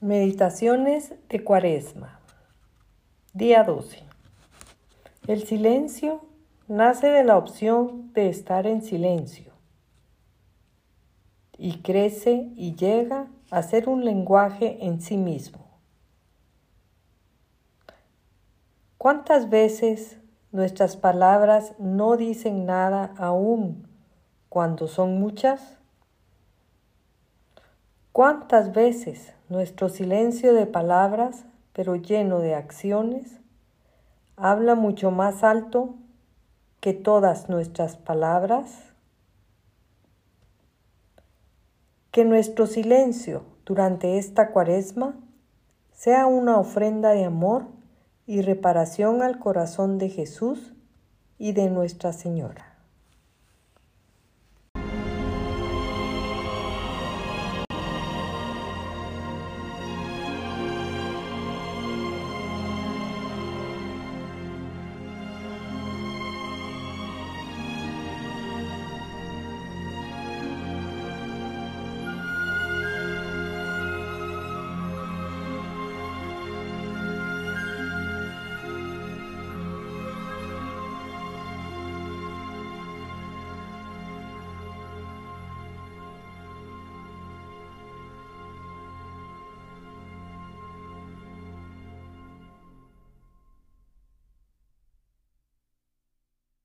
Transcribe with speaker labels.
Speaker 1: Meditaciones de Cuaresma. Día 12. El silencio nace de la opción de estar en silencio y crece y llega a ser un lenguaje en sí mismo. ¿Cuántas veces nuestras palabras no dicen nada aún cuando son muchas? ¿Cuántas veces nuestro silencio de palabras, pero lleno de acciones, habla mucho más alto que todas nuestras palabras? Que nuestro silencio durante esta cuaresma sea una ofrenda de amor y reparación al corazón de Jesús y de Nuestra Señora.